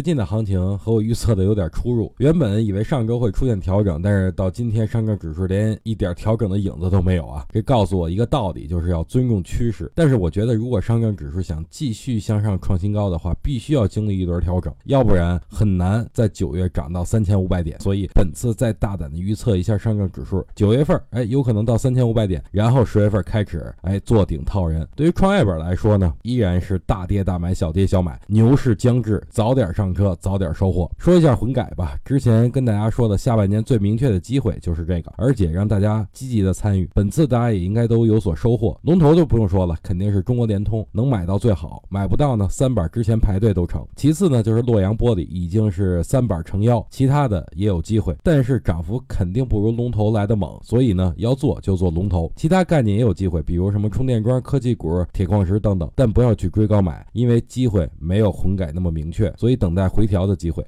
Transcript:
最近的行情和我预测的有点出入，原本以为上周会出现调整，但是到今天上证指数连一点调整的影子都没有啊！这告诉我一个道理，就是要尊重趋势。但是我觉得，如果上证指数想继续向上创新高的话，必须要经历一轮调整，要不然很难在九月涨到三千五百点。所以本次再大胆的预测一下上证指数，九月份哎有可能到三千五百点，然后十月份开始哎做顶套人。对于创业板来说呢，依然是大跌大买，小跌小买，牛市将至，早点上。车早点收获。说一下混改吧，之前跟大家说的下半年最明确的机会就是这个，而且让大家积极的参与。本次大家也应该都有所收获。龙头就不用说了，肯定是中国联通，能买到最好，买不到呢，三板之前排队都成。其次呢，就是洛阳玻璃已经是三板成妖，其他的也有机会，但是涨幅肯定不如龙头来的猛，所以呢，要做就做龙头。其他概念也有机会，比如什么充电桩、科技股、铁矿石等等，但不要去追高买，因为机会没有混改那么明确，所以等待。在回调的机会。